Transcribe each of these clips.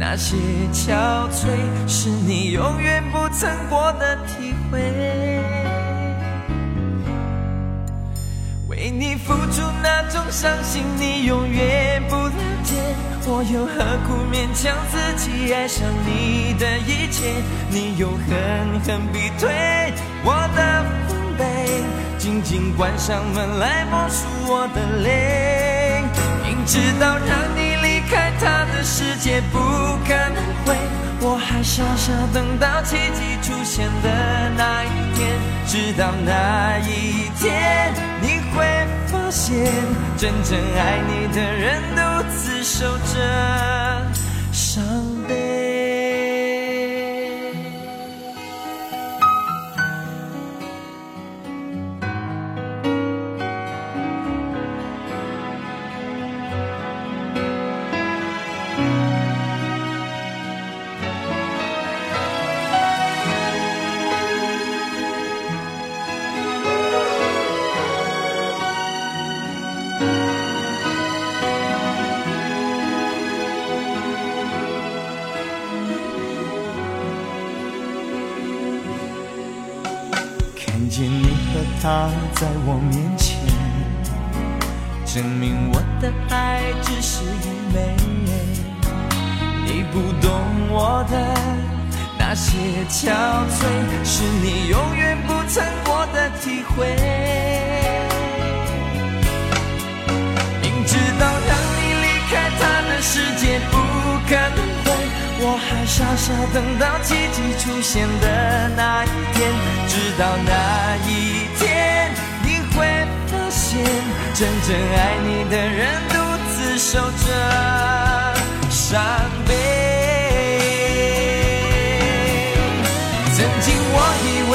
那些憔悴，是你永远不曾过的体会。为你付出那种伤心，你永远不了解。我又何苦勉强自己爱上你的一切？你又狠狠逼退我的防备，紧紧关上门来默数我的泪。明知道让你开他的世界不可能会，我还傻傻等到奇迹出现的那一天。直到那一天，你会发现，真正爱你的人独自守着伤悲。看见你和他在我面前，证明我的爱只是愚昧。你不懂我的那些憔悴，是你永远不曾过的体会。明知道让你离开他的世界不可能，我还傻傻等到奇迹出现的那一天。直到那一天，你会发现，真正爱你的人独自守着伤悲。曾经我以为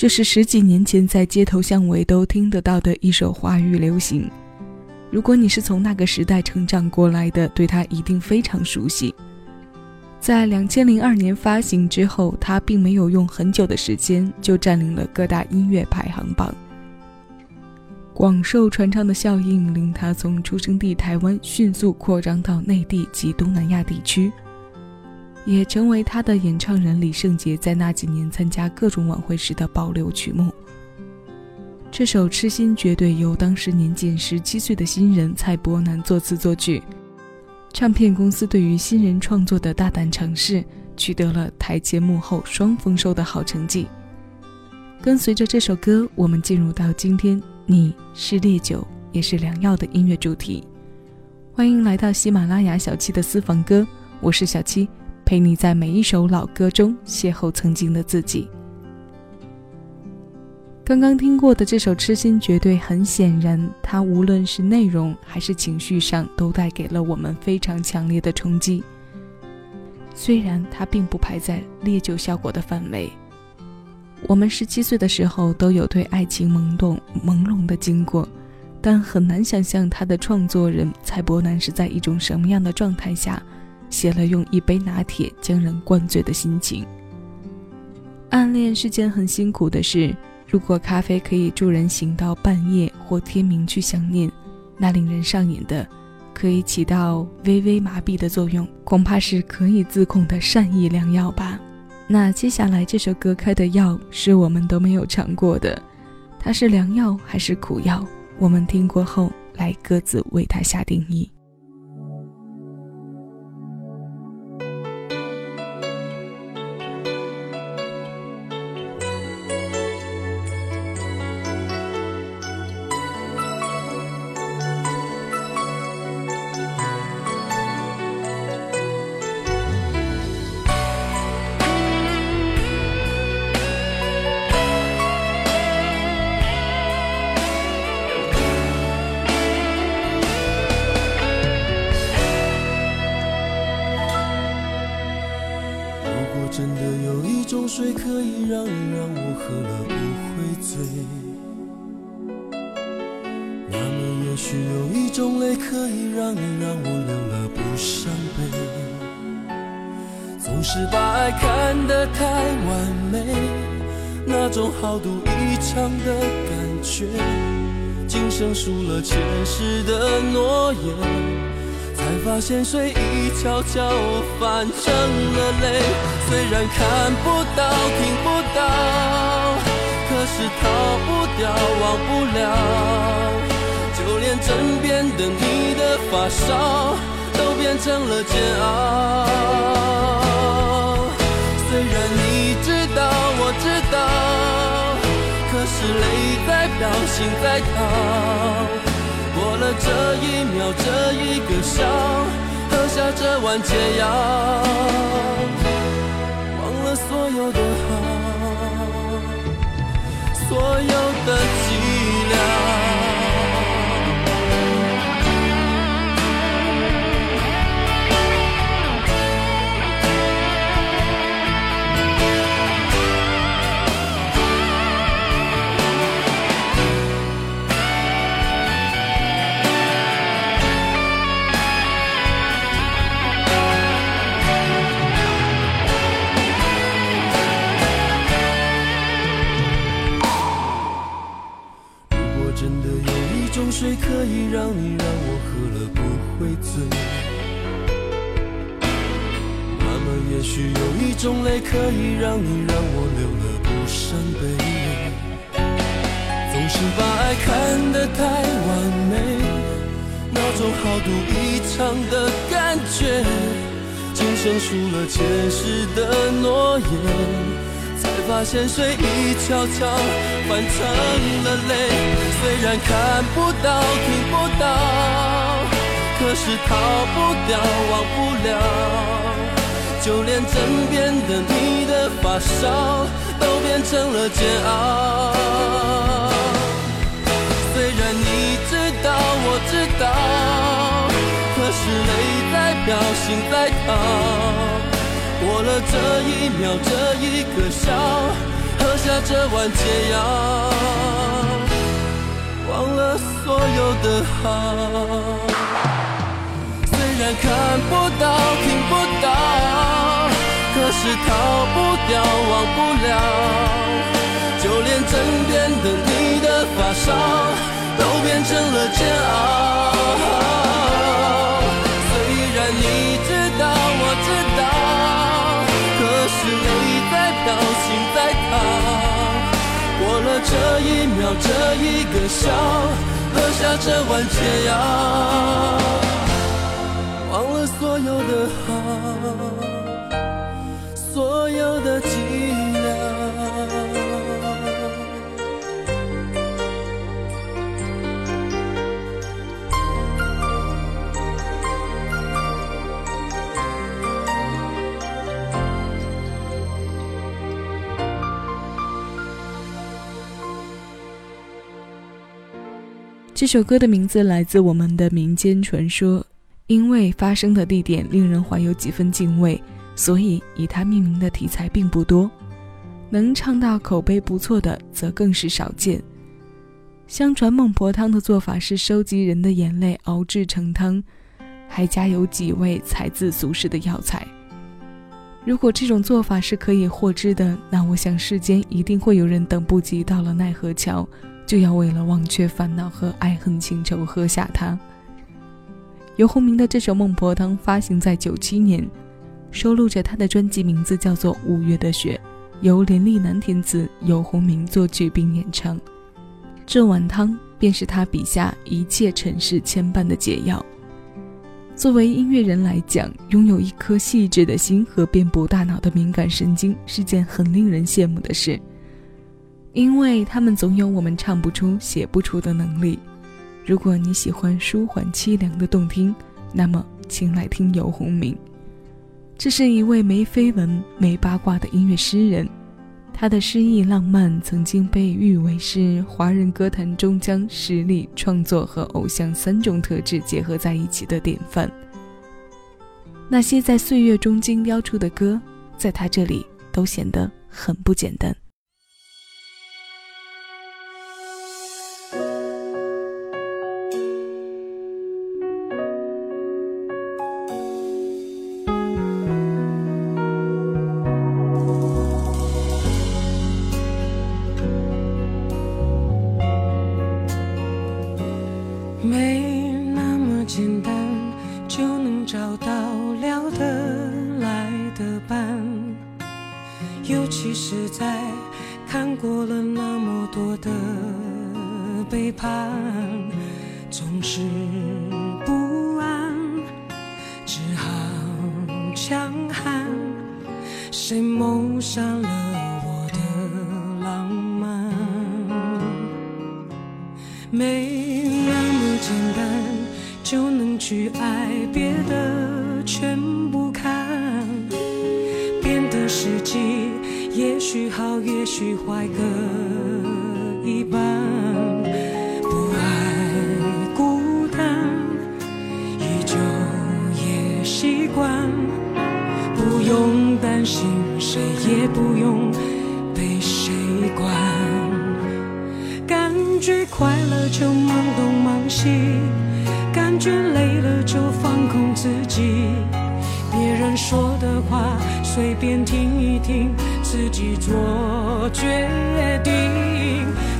这是十几年前在街头巷尾都听得到的一首华语流行。如果你是从那个时代成长过来的，对它一定非常熟悉。在两千零二年发行之后，它并没有用很久的时间就占领了各大音乐排行榜。广受传唱的效应令它从出生地台湾迅速扩张到内地及东南亚地区。也成为他的演唱人李圣杰在那几年参加各种晚会时的保留曲目。这首《痴心绝对》由当时年仅十七岁的新人蔡伯南作词作曲，唱片公司对于新人创作的大胆尝试，取得了台前幕后双丰收的好成绩。跟随着这首歌，我们进入到今天“你是烈酒，也是良药”的音乐主题。欢迎来到喜马拉雅小七的私房歌，我是小七。陪你在每一首老歌中邂逅曾经的自己。刚刚听过的这首《痴心绝对》，很显然，它无论是内容还是情绪上，都带给了我们非常强烈的冲击。虽然它并不排在烈酒效果的范围。我们十七岁的时候都有对爱情懵懂朦胧的经过，但很难想象他的创作人蔡伯南是在一种什么样的状态下，写了用一杯拿铁将人灌醉的心情。暗恋是件很辛苦的事。如果咖啡可以助人醒到半夜或天明去想念，那令人上瘾的，可以起到微微麻痹的作用，恐怕是可以自控的善意良药吧。那接下来这首歌开的药是我们都没有尝过的，它是良药还是苦药？我们听过后来各自为它下定义。水可以让你让我喝了不会醉，那么也许有一种泪可以让你让我流了不伤悲。总是把爱看得太完美，那种豪赌一场的感觉，今生输了前世的诺言。才发现水已悄悄泛成了泪，虽然看不到、听不到，可是逃不掉、忘不了。就连枕边的你的发梢，都变成了煎熬。虽然你知道，我知道，可是泪在飘，心在逃。过了这一秒，这一个笑，喝下这碗解药，有的好，所有的寂寥。觉，今生输了前世的诺言，才发现水已悄悄换成了泪。虽然看不到听不到，可是逃不掉忘不了。就连枕边的你的发梢都变成了煎熬。虽然你知道我知道，是泪在飘，心在跳。过了这一秒，这一个笑，喝下这碗解药，忘了所有的好。虽然看不到、听不到，可是逃不掉、忘不了。就连枕边的你的发梢，都变成了煎熬。小，心在逃。过了这一秒，这一个笑，喝下这碗解药。忘了所有的好，所有的寂寞。这首歌的名字来自我们的民间传说，因为发生的地点令人怀有几分敬畏，所以以它命名的题材并不多。能唱到口碑不错的，则更是少见。相传孟婆汤的做法是收集人的眼泪熬制成汤，还加有几味采自俗世的药材。如果这种做法是可以获知的，那我想世间一定会有人等不及到了奈何桥。就要为了忘却烦恼和爱恨情仇喝下它。游鸿明的这首《孟婆汤》发行在九七年，收录着他的专辑名字叫做《五月的雪》，由连丽南填词，游鸿明作曲并演唱。这碗汤便是他笔下一切尘世牵绊的解药。作为音乐人来讲，拥有一颗细致的心和遍布大脑的敏感神经是件很令人羡慕的事。因为他们总有我们唱不出、写不出的能力。如果你喜欢舒缓凄凉的动听，那么请来听游鸿明。这是一位没绯闻、没八卦的音乐诗人，他的诗意浪漫曾经被誉为是华人歌坛中将实力、创作和偶像三种特质结合在一起的典范。那些在岁月中精雕出的歌，在他这里都显得很不简单。在看过了那么多的背叛总是不安，只好强悍。谁谋杀了我的浪漫？没那么简单就能去爱，别的全不也许坏，各一半。不用担心，谁也不用被谁管。感觉快乐就忙东忙西，感觉累了就放空自己。别人说的话随便听一听，自己做决定。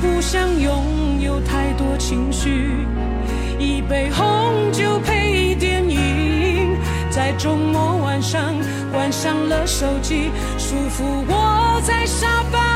不想拥有太多情绪，一杯红酒配电影，在周末晚上。关上了手机，舒服窝在沙发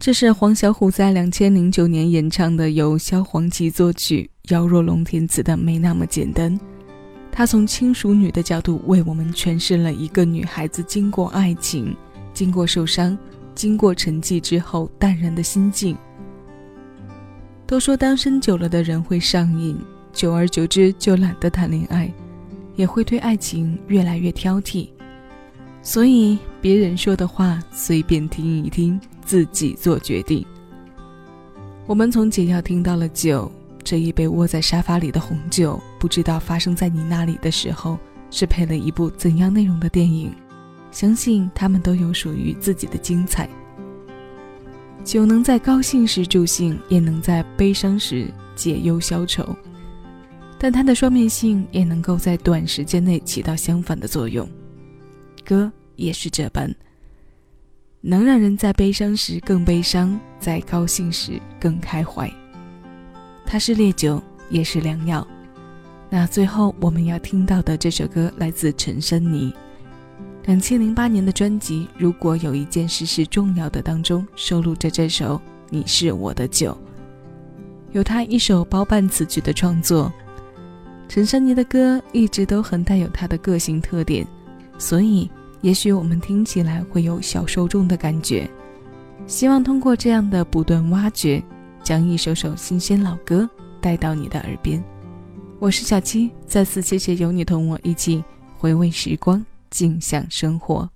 这是黄小琥在两千零九年演唱的，由萧煌奇作曲、姚若龙填词的《没那么简单》。他从轻熟女的角度为我们诠释了一个女孩子经过爱情、经过受伤、经过沉寂之后淡然的心境。都说单身久了的人会上瘾，久而久之就懒得谈恋爱，也会对爱情越来越挑剔。所以别人说的话随便听一听。自己做决定。我们从解药听到了酒，这一杯窝在沙发里的红酒，不知道发生在你那里的时候是配了一部怎样内容的电影。相信他们都有属于自己的精彩。酒能在高兴时助兴，也能在悲伤时解忧消愁，但它的双面性也能够在短时间内起到相反的作用。歌也是这般。能让人在悲伤时更悲伤，在高兴时更开怀。它是烈酒，也是良药。那最后我们要听到的这首歌来自陈珊妮，两千零八年的专辑《如果有一件事是重要的》当中收录着这首《你是我的酒》，有他一首包办词曲的创作。陈珊妮的歌一直都很带有她的个性特点，所以。也许我们听起来会有小受众的感觉，希望通过这样的不断挖掘，将一首首新鲜老歌带到你的耳边。我是小七，再次谢谢有你同我一起回味时光，静享生活。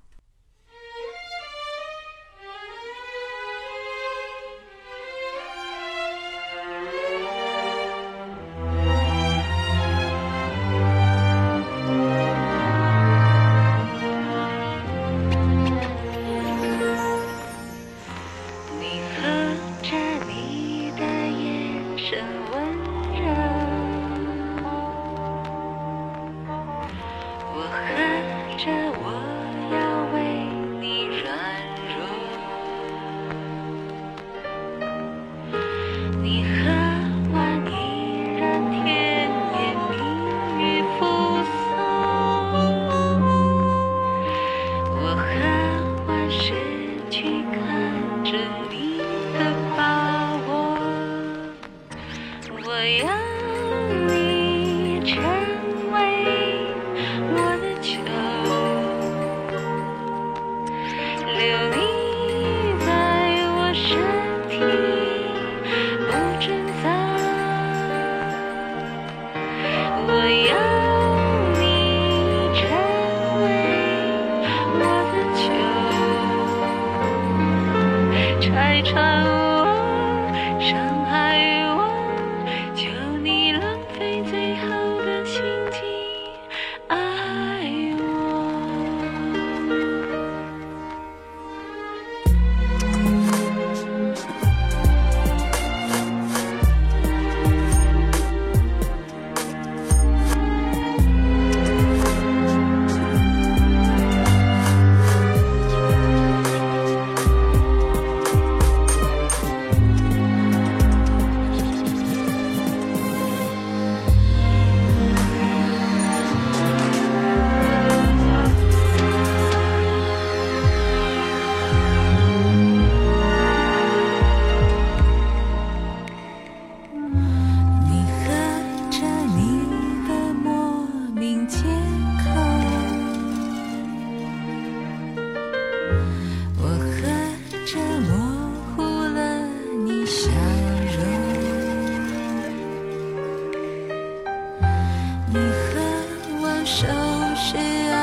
你和我手牵。